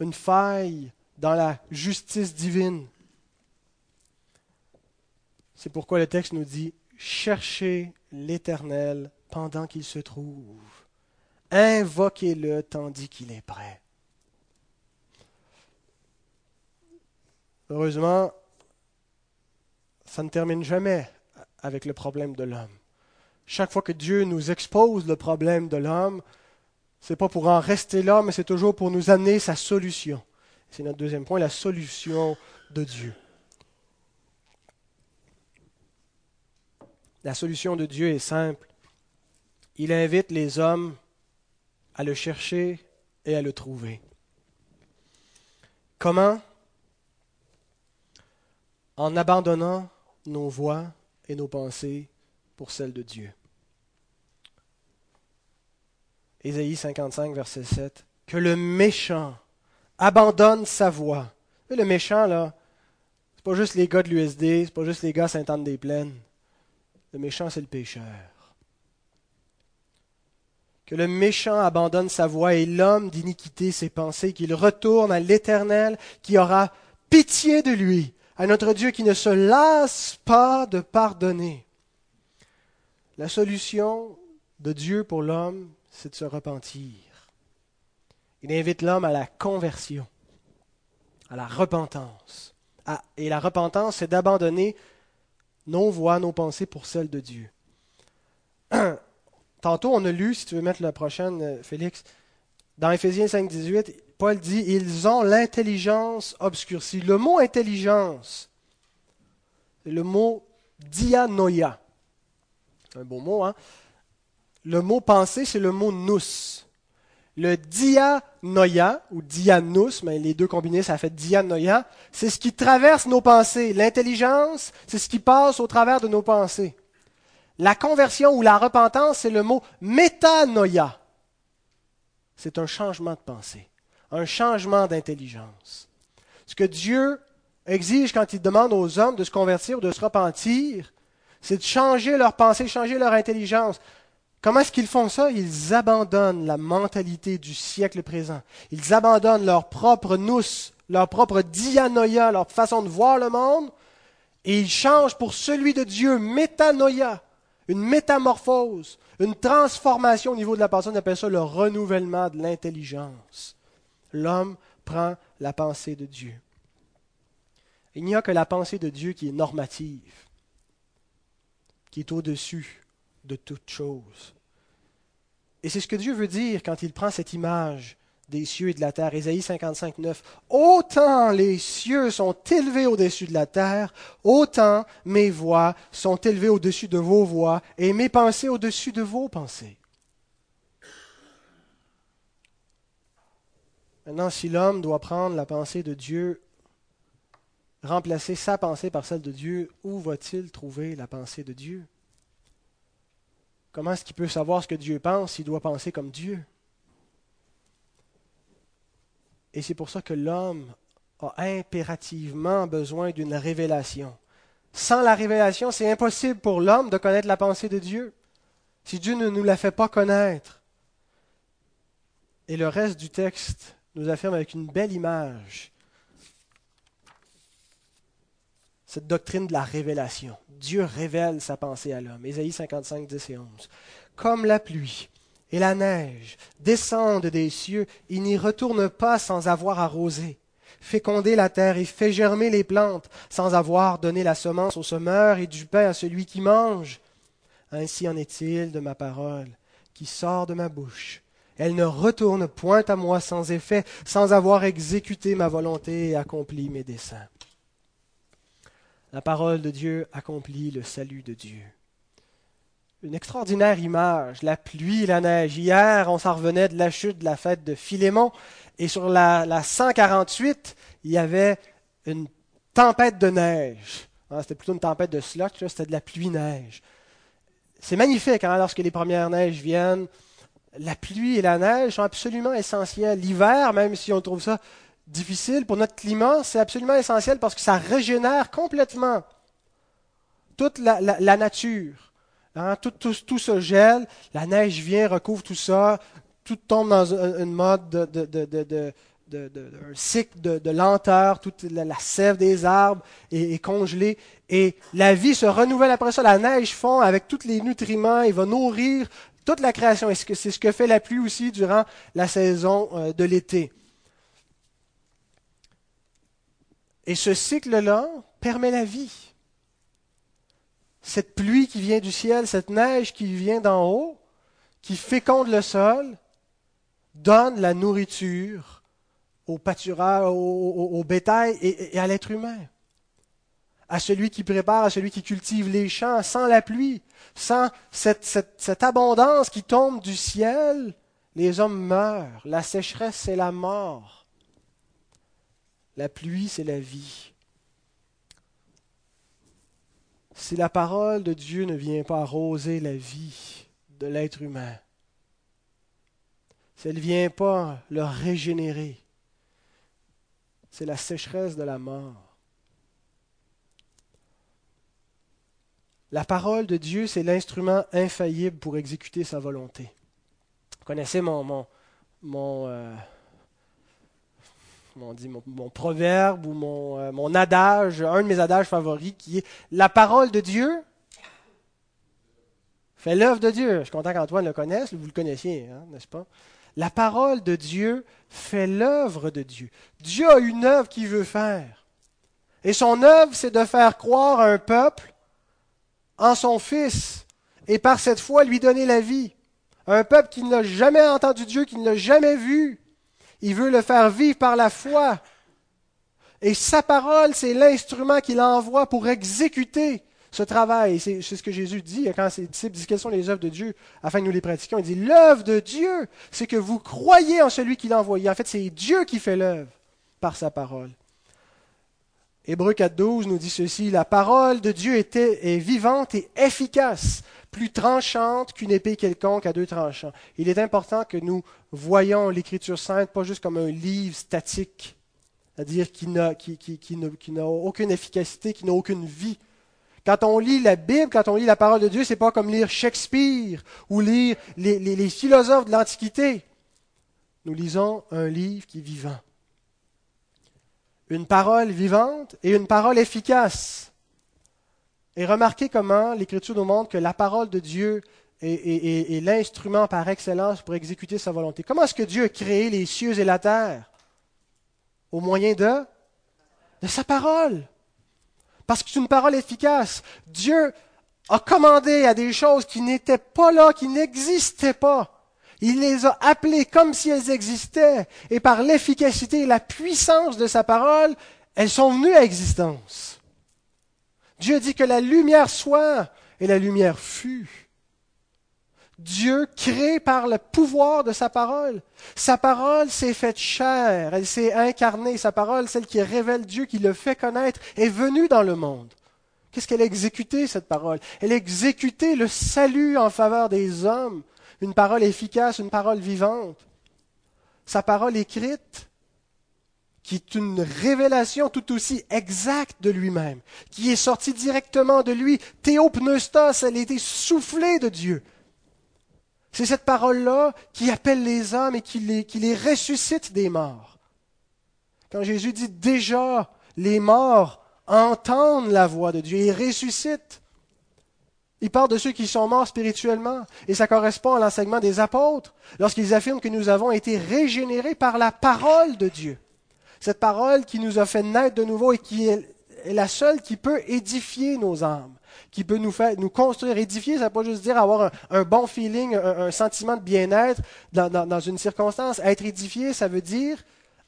Speaker 1: une faille dans la justice divine. C'est pourquoi le texte nous dit Cherchez l'Éternel pendant qu'il se trouve. Invoquez-le tandis qu'il est prêt. Heureusement, ça ne termine jamais avec le problème de l'homme. Chaque fois que Dieu nous expose le problème de l'homme, ce n'est pas pour en rester là, mais c'est toujours pour nous amener sa solution. C'est notre deuxième point, la solution de Dieu. La solution de Dieu est simple. Il invite les hommes à le chercher et à le trouver. Comment? En abandonnant nos voix et nos pensées pour celles de Dieu. Ésaïe 55, verset 7. Que le méchant abandonne sa voix. Le méchant, là, c'est pas juste les gars de l'USD, c'est pas juste les gars Sainte-Anne-des-Plaines. Le méchant, c'est le pécheur. Que le méchant abandonne sa voie et l'homme d'iniquité ses pensées, qu'il retourne à l'Éternel qui aura pitié de lui, à notre Dieu qui ne se lasse pas de pardonner. La solution de Dieu pour l'homme, c'est de se repentir. Il invite l'homme à la conversion, à la repentance. et la repentance, c'est d'abandonner nos voix, nos pensées pour celles de Dieu. Tantôt, on a lu, si tu veux mettre la prochaine, euh, Félix, dans Éphésiens 5, 18, Paul dit Ils ont l'intelligence obscurcie. Le mot intelligence, c'est le mot dianoia. C'est un beau mot, hein? Le mot pensée, c'est le mot nous. Le dianoia, ou dianous, mais les deux combinés, ça fait dianoia, c'est ce qui traverse nos pensées. L'intelligence, c'est ce qui passe au travers de nos pensées. La conversion ou la repentance, c'est le mot métanoïa. C'est un changement de pensée, un changement d'intelligence. Ce que Dieu exige quand il demande aux hommes de se convertir ou de se repentir, c'est de changer leur pensée, changer leur intelligence. Comment est-ce qu'ils font ça? Ils abandonnent la mentalité du siècle présent. Ils abandonnent leur propre nous, leur propre dianoïa, leur façon de voir le monde, et ils changent pour celui de Dieu, métanoïa, une métamorphose, une transformation au niveau de la personne, on appelle ça le renouvellement de l'intelligence. L'homme prend la pensée de Dieu. Il n'y a que la pensée de Dieu qui est normative, qui est au-dessus de toute chose. Et c'est ce que Dieu veut dire quand il prend cette image des cieux et de la terre. Ésaïe 55, 9. Autant les cieux sont élevés au-dessus de la terre, autant mes voix sont élevées au-dessus de vos voix et mes pensées au-dessus de vos pensées. Maintenant, si l'homme doit prendre la pensée de Dieu, remplacer sa pensée par celle de Dieu, où va-t-il trouver la pensée de Dieu? Comment est-ce qu'il peut savoir ce que Dieu pense? S'il doit penser comme Dieu Et c'est pour ça que l'homme a impérativement besoin d'une révélation. Sans la révélation, c'est impossible pour l'homme de connaître la pensée de Dieu. Si Dieu ne nous la fait pas connaître. Et le reste du texte nous affirme avec une belle image cette doctrine de la révélation. Dieu révèle sa pensée à l'homme. Ésaïe 55, 10 et 11. Comme la pluie et la neige descendent des cieux, il n'y retourne pas sans avoir arrosé, fécondé la terre et fait germer les plantes, sans avoir donné la semence au semeur et du pain à celui qui mange. Ainsi en est-il de ma parole qui sort de ma bouche. Elle ne retourne point à moi sans effet, sans avoir exécuté ma volonté et accompli mes desseins. La parole de Dieu accomplit le salut de Dieu une extraordinaire image, la pluie et la neige. Hier, on s'en revenait de la chute de la fête de Philémon, et sur la, la 148, il y avait une tempête de neige. Ah, c'était plutôt une tempête de slot, c'était de la pluie-neige. C'est magnifique hein, lorsque les premières neiges viennent. La pluie et la neige sont absolument essentielles. L'hiver, même si on trouve ça difficile pour notre climat, c'est absolument essentiel parce que ça régénère complètement toute la nature. Hein, tout, se gèle, la neige vient, recouvre tout ça, tout tombe dans une mode de, un cycle de, lenteur, toute la, sève des arbres est, congelée, et la vie se renouvelle après ça. La neige fond avec tous les nutriments, il va nourrir toute la création. C'est ce que fait la pluie aussi durant la saison euh, de l'été. Et ce cycle-là permet la vie cette pluie qui vient du ciel, cette neige qui vient d'en haut, qui féconde le sol, donne la nourriture au pâturage, au, bétail et, à l'être humain. À celui qui prépare, à celui qui cultive les champs, sans la pluie, sans cette, cette abondance qui tombe du ciel, les hommes meurent. La sécheresse, c'est la mort. La pluie, c'est la vie si la parole de Dieu ne vient pas arroser la vie de l'être humain, si elle ne vient pas le régénérer, c'est la sécheresse de la mort. La parole de Dieu, c'est l'instrument infaillible pour exécuter sa volonté. Vous connaissez mon, euh, dit, mon, proverbe ou mon, euh, mon adage, un de mes adages favoris qui est La parole de Dieu fait l'œuvre de Dieu. Je suis content qu'Antoine le connaisse, vous le connaissiez, hein, n'est-ce pas La parole de Dieu fait l'œuvre de Dieu. Dieu a une œuvre qu'il veut faire. Et son œuvre, c'est de faire croire un peuple en son Fils et par cette foi lui donner la vie. Un peuple qui n'a jamais entendu Dieu, qui ne l'a jamais vu. Il veut le faire vivre par la foi. Et sa parole, c'est l'instrument qu'il envoie pour exécuter ce travail. C'est ce que Jésus dit quand ses disciples disent quelles sont les œuvres de Dieu afin que nous les pratiquions. Il dit l'œuvre de Dieu, c'est que vous croyez en celui qui l'a envoyé. En fait, c'est Dieu qui fait l'œuvre par sa parole. Hébreu 4.12 nous dit ceci, la parole de Dieu est vivante et efficace, plus tranchante qu'une épée quelconque à deux tranchants. Il est important que nous voyons l'Écriture sainte pas juste comme un livre statique, c'est-à-dire qui n'a, aucune efficacité, qui n'a aucune vie. Quand on lit la Bible, quand on lit la parole de Dieu, c'est pas comme lire Shakespeare ou lire les philosophes de l'Antiquité. Nous lisons un livre qui est vivant une parole vivante et une parole efficace. Et remarquez comment l'Écriture nous montre que la parole de Dieu est, l'instrument par excellence pour exécuter sa volonté. Comment est-ce que Dieu a créé les cieux et la terre? Au moyen de, de sa parole. Parce que c'est une parole efficace. Dieu a commandé à des choses qui n'étaient pas là, qui n'existaient pas. Il les a appelées comme si elles existaient, et par l'efficacité et la puissance de sa parole, elles sont venues à existence. Dieu dit que la lumière soit, et la lumière fut. Dieu crée par le pouvoir de sa parole. Sa parole s'est faite chair, elle s'est incarnée. Sa parole, celle qui révèle Dieu, qui le fait connaître, est venue dans le monde. Qu'est-ce qu'elle a exécuté, cette parole? Elle a exécuté le salut en faveur des hommes une parole efficace, une parole vivante. Sa parole écrite, qui est une révélation tout aussi exacte de lui-même, qui est sortie directement de lui. Théopneustos, elle a été soufflée de Dieu. C'est cette parole-là qui appelle les hommes et qui les, qui les ressuscite des morts. Quand Jésus dit déjà, les morts entendent la voix de Dieu et ressuscitent. Il parle de ceux qui sont morts spirituellement. Et ça correspond à l'enseignement des apôtres, lorsqu'ils affirment que nous avons été régénérés par la parole de Dieu. Cette parole qui nous a fait naître de nouveau et qui est la seule qui peut édifier nos âmes, qui peut nous faire nous construire. Édifier, ça ne veut pas juste dire avoir un, bon feeling, un, sentiment de bien-être dans, dans une circonstance. Être édifié, ça veut dire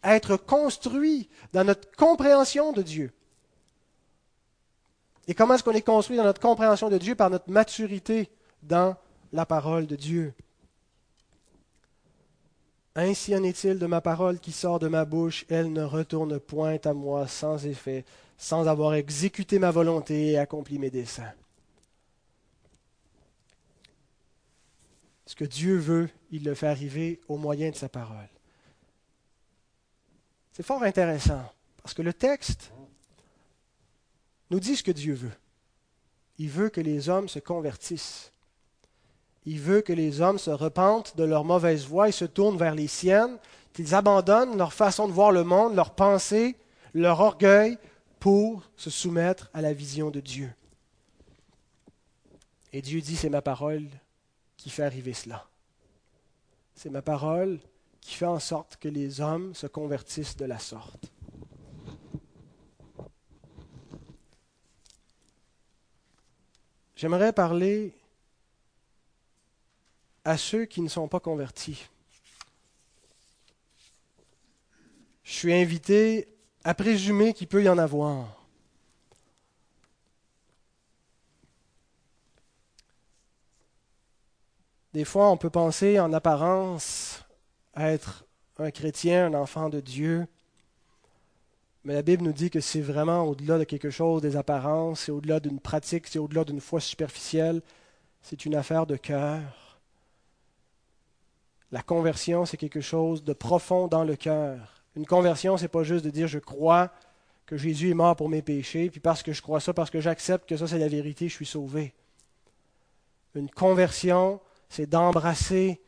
Speaker 1: être construit dans notre compréhension de Dieu. Et comment est-ce qu'on est construit dans notre compréhension de Dieu? Par notre maturité dans la parole de Dieu. Ainsi en est-il de ma parole qui sort de ma bouche, elle ne retourne point à moi sans effet, sans avoir exécuté ma volonté et accompli mes desseins. Ce que Dieu veut, il le fait arriver au moyen de sa parole. C'est fort intéressant, parce que le texte nous dit ce que Dieu veut. Il veut que les hommes se convertissent. Il veut que les hommes se repentent de leur mauvaise voie et se tournent vers les siennes, qu'ils abandonnent leur façon de voir le monde, leur pensée, leur orgueil, pour se soumettre à la vision de Dieu. Et Dieu dit, c'est ma parole qui fait arriver cela. C'est ma parole qui fait en sorte que les hommes se convertissent de la sorte. J'aimerais parler à ceux qui ne sont pas convertis. Je suis invité à présumer qu'il peut y en avoir. Des fois, on peut penser en apparence être un chrétien, un enfant de Dieu, mais la Bible nous dit que c'est vraiment au-delà de quelque chose, des apparences, c'est au-delà d'une pratique, c'est au-delà d'une foi superficielle. C'est une affaire de cœur. La conversion, c'est quelque chose de profond dans le cœur. Une conversion, c'est pas juste de dire je crois que Jésus est mort pour mes péchés, puis parce que je crois ça, parce que j'accepte que ça c'est la vérité, je suis sauvé. Une conversion, c'est d'embrasser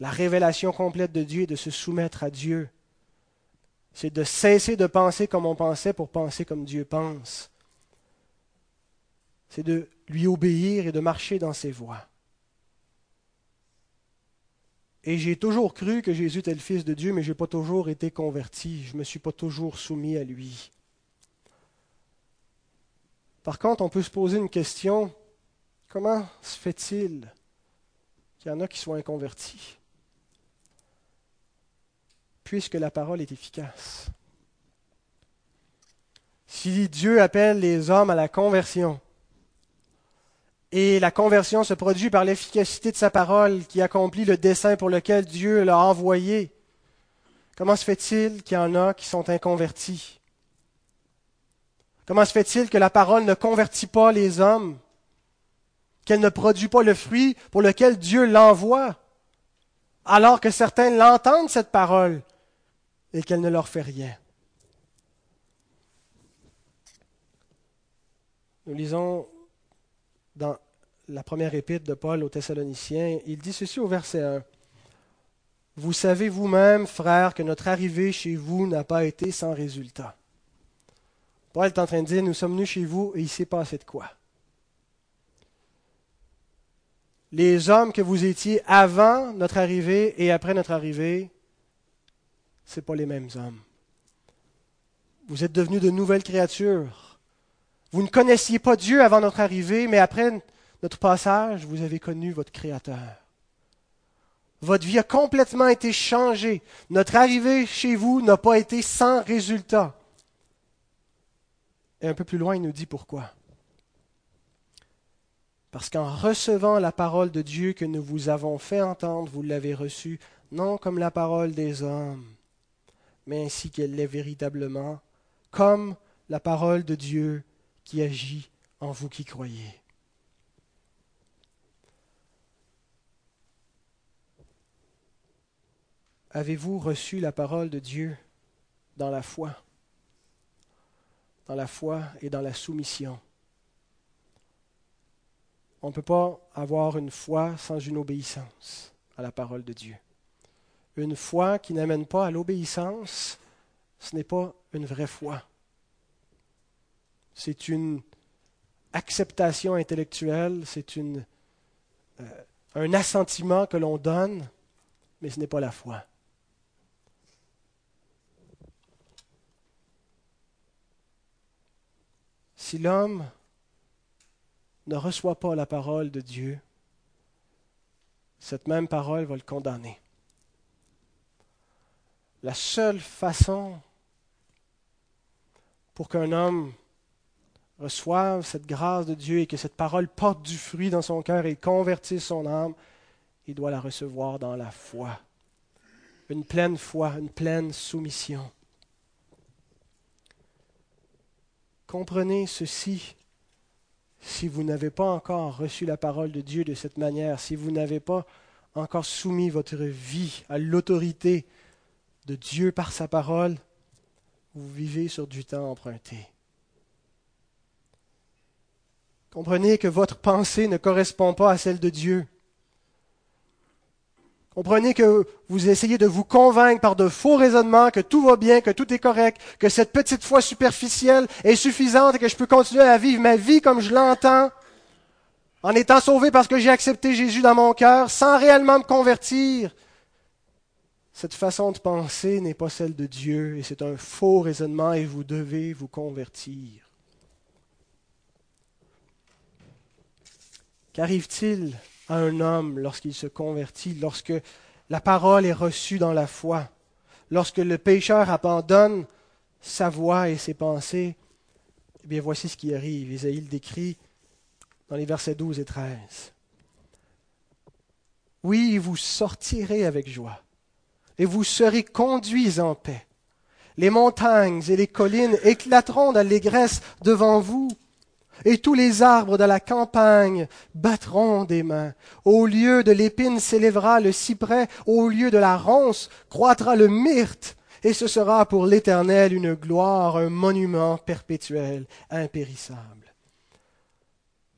Speaker 1: la révélation complète de Dieu est de se soumettre à Dieu. C'est de cesser de penser comme on pensait pour penser comme Dieu pense. C'est de lui obéir et de marcher dans ses voies. Et j'ai toujours cru que Jésus était le Fils de Dieu, mais je n'ai pas toujours été converti. Je ne me suis pas toujours soumis à lui. Par contre, on peut se poser une question. Comment se fait-il qu'il y en a qui soient inconvertis Puisque la parole est efficace? Si Dieu appelle les hommes à la conversion, et la conversion se produit par l'efficacité de sa parole qui accomplit le dessein pour lequel Dieu l'a envoyé. Comment se fait-il qu'il y en a qui sont inconvertis? Comment se fait-il que la parole ne convertit pas les hommes? Qu'elle ne produit pas le fruit pour lequel Dieu l'envoie? Alors que certains l'entendent, cette parole, et qu'elle ne leur fait rien. Nous lisons dans la première épître de Paul aux Thessaloniciens, il dit ceci au verset 1. Vous savez vous-même, frères, que notre arrivée chez vous n'a pas été sans résultat. Paul est en train de dire, nous sommes venus chez vous et il s'est passé de quoi? Les hommes que vous étiez avant notre arrivée et après notre arrivée, ce pas les mêmes hommes. Vous êtes devenus de nouvelles créatures. Vous ne connaissiez pas Dieu avant notre arrivée, mais après notre passage, vous avez connu votre Créateur. Votre vie a complètement été changée. Notre arrivée chez vous n'a pas été sans résultat. Et un peu plus loin, il nous dit pourquoi. Parce qu'en recevant la parole de Dieu que nous vous avons fait entendre, vous l'avez reçue non comme la parole des hommes, mais ainsi qu'elle l'est véritablement, comme la parole de Dieu qui agit en vous qui croyez. Avez-vous reçu la parole de Dieu dans la foi Dans la foi et dans la soumission? On ne peut pas avoir une foi sans une obéissance à la parole de Dieu. Une foi qui n'amène pas à l'obéissance, ce n'est pas une vraie foi. C'est une acceptation intellectuelle, c'est euh, un assentiment que l'on donne, mais ce n'est pas la foi. Si l'homme ne reçoit pas la parole de Dieu, cette même parole va le condamner. La seule façon pour qu'un homme reçoive cette grâce de Dieu et que cette parole porte du fruit dans son cœur et convertisse son âme, il doit la recevoir dans la foi. Une pleine foi, une pleine soumission. Comprenez ceci. Si vous n'avez pas encore reçu la parole de Dieu de cette manière, si vous n'avez pas encore soumis votre vie à l'autorité de Dieu par sa parole, vous vivez sur du temps emprunté. Comprenez que votre pensée ne correspond pas à celle de Dieu. Comprenez que vous essayez de vous convaincre par de faux raisonnements que tout va bien, que tout est correct, que cette petite foi superficielle est suffisante et que je peux continuer à vivre ma vie comme je l'entends, en étant sauvé parce que j'ai accepté Jésus dans mon cœur, sans réellement me convertir. Cette façon de penser n'est pas celle de Dieu et c'est un faux raisonnement et vous devez vous convertir. Qu'arrive-t-il à un homme lorsqu'il se convertit, lorsque la parole est reçue dans la foi, lorsque le pécheur abandonne sa voix et ses pensées? Eh bien, voici ce qui arrive. Isaïe le décrit dans les versets 12 et 13. Oui, vous sortirez avec joie, et vous serez conduits en paix. Les montagnes et les collines éclateront d'allégresse devant vous et tous les arbres de la campagne battront des mains. Au lieu de l'épine s'élèvera le cyprès, au lieu de la ronce croîtra le myrte, et ce sera pour l'Éternel une gloire, un monument perpétuel, impérissable.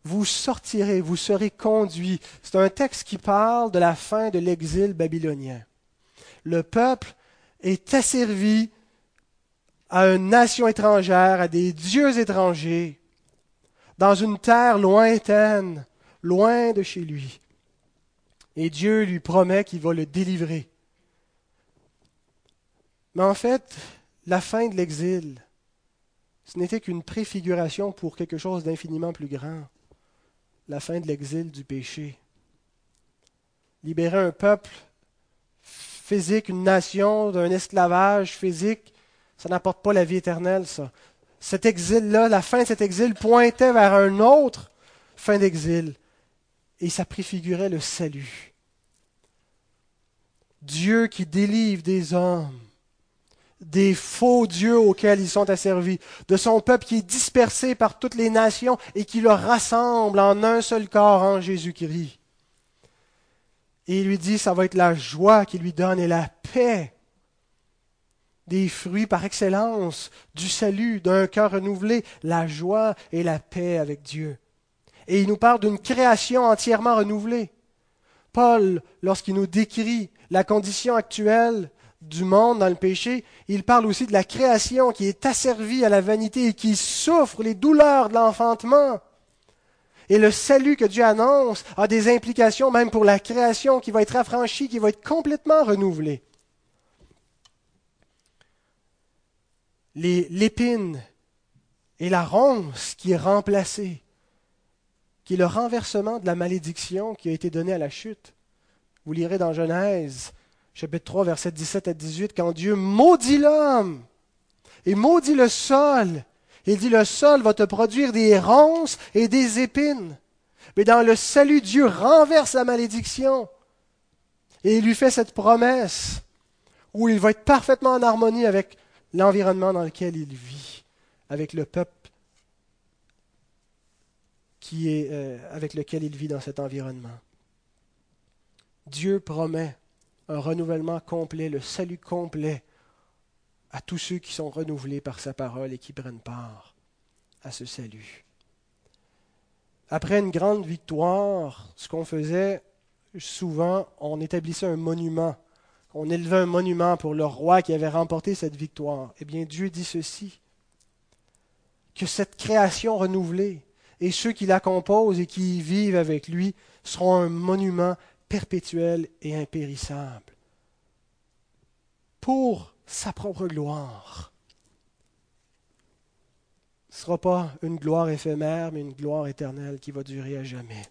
Speaker 1: vous sortirez, vous serez conduits. C'est un texte qui parle de la fin de l'exil babylonien. Le peuple est asservi à une nation étrangère, à des dieux étrangers, dans une terre lointaine, loin de chez lui. Et Dieu lui promet qu'il va le délivrer. Mais en fait, la fin de l'exil, ce n'était qu'une préfiguration pour quelque chose d'infiniment plus grand. La fin de l'exil du péché. Libérer un peuple physique, une nation d'un esclavage physique, ça n'apporte pas la vie éternelle, ça. Cet exil-là, la fin de cet exil pointait vers un autre fin d'exil. Et ça préfigurait le salut. Dieu qui délivre des hommes, des faux dieux auxquels ils sont asservis, de son peuple qui est dispersé par toutes les nations et qui le rassemble en un seul corps en Jésus-Christ. Et il lui dit, ça va être la joie qu'il lui donne et la paix des fruits par excellence du salut, d'un cœur renouvelé, la joie et la paix avec Dieu. Et il nous parle d'une création entièrement renouvelée. Paul, lorsqu'il nous décrit la condition actuelle du monde dans le péché, il parle aussi de la création qui est asservie à la vanité et qui souffre les douleurs de l'enfantement. Et le salut que Dieu annonce a des implications même pour la création qui va être affranchie, qui va être complètement renouvelée. L'épine et la ronce qui est remplacée, qui est le renversement de la malédiction qui a été donnée à la chute. Vous lirez dans Genèse, chapitre 3, versets 17 à 18, quand Dieu maudit l'homme et maudit le sol. Il dit, le sol va te produire des ronces et des épines. Mais dans le salut, Dieu renverse la malédiction. Et il lui fait cette promesse où il va être parfaitement en harmonie avec l'environnement dans lequel il vit, avec le peuple qui est, euh, avec lequel il vit dans cet environnement. Dieu promet un renouvellement complet, le salut complet à tous ceux qui sont renouvelés par sa parole et qui prennent part à ce salut. Après une grande victoire, ce qu'on faisait souvent, on établissait un monument on élevait un monument pour le roi qui avait remporté cette victoire. Eh bien, Dieu dit ceci, que cette création renouvelée et ceux qui la composent et qui y vivent avec lui seront un monument perpétuel et impérissable pour sa propre gloire. Ce ne sera pas une gloire éphémère, mais une gloire éternelle qui va durer à jamais.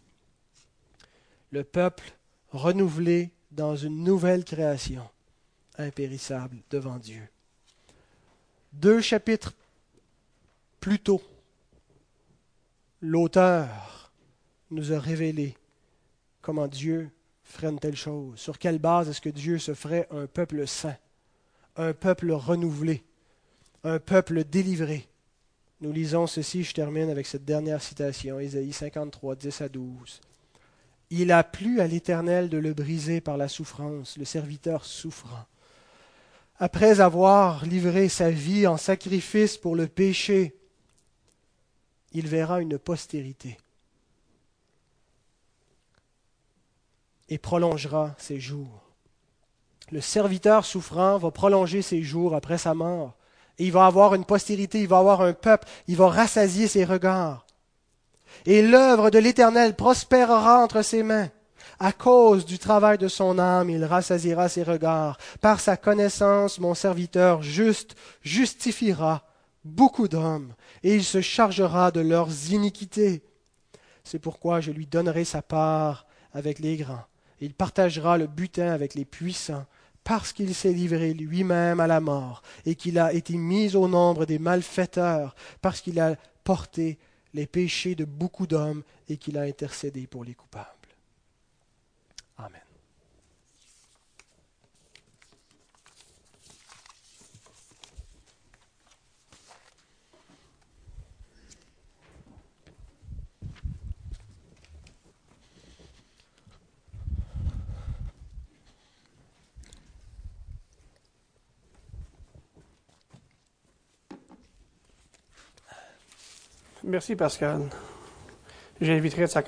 Speaker 1: Le peuple renouvelé dans une nouvelle création impérissable devant Dieu. Deux chapitres plus tôt, l'auteur nous a révélé comment Dieu ferait une telle chose. Sur quelle base est-ce que Dieu se ferait un peuple saint, un peuple renouvelé, un peuple délivré? Nous lisons ceci, je termine avec cette dernière citation, Ésaïe 53, 10 à 12. Il a plu à l'Éternel de le briser par la souffrance, le serviteur souffrant. Après avoir livré sa vie en sacrifice pour le péché, il verra une postérité et prolongera ses jours. Le serviteur souffrant va prolonger ses jours après sa mort. Et il va avoir une postérité, il va avoir un peuple, il va rassasier ses regards et l'œuvre de l'Éternel prospérera entre ses mains. À cause du travail de son âme, il rassasiera ses regards. Par sa connaissance, mon serviteur juste justifiera beaucoup d'hommes, et il se chargera de leurs iniquités. C'est pourquoi je lui donnerai sa part avec les grands. Il partagera le butin avec les puissants, parce qu'il s'est livré lui-même à la mort, et qu'il a été mis au nombre des malfaiteurs, parce qu'il a porté les péchés de beaucoup d'hommes et qu'il a intercédé pour les coupables. Amen.
Speaker 2: Merci Pascal. j'inviterai sa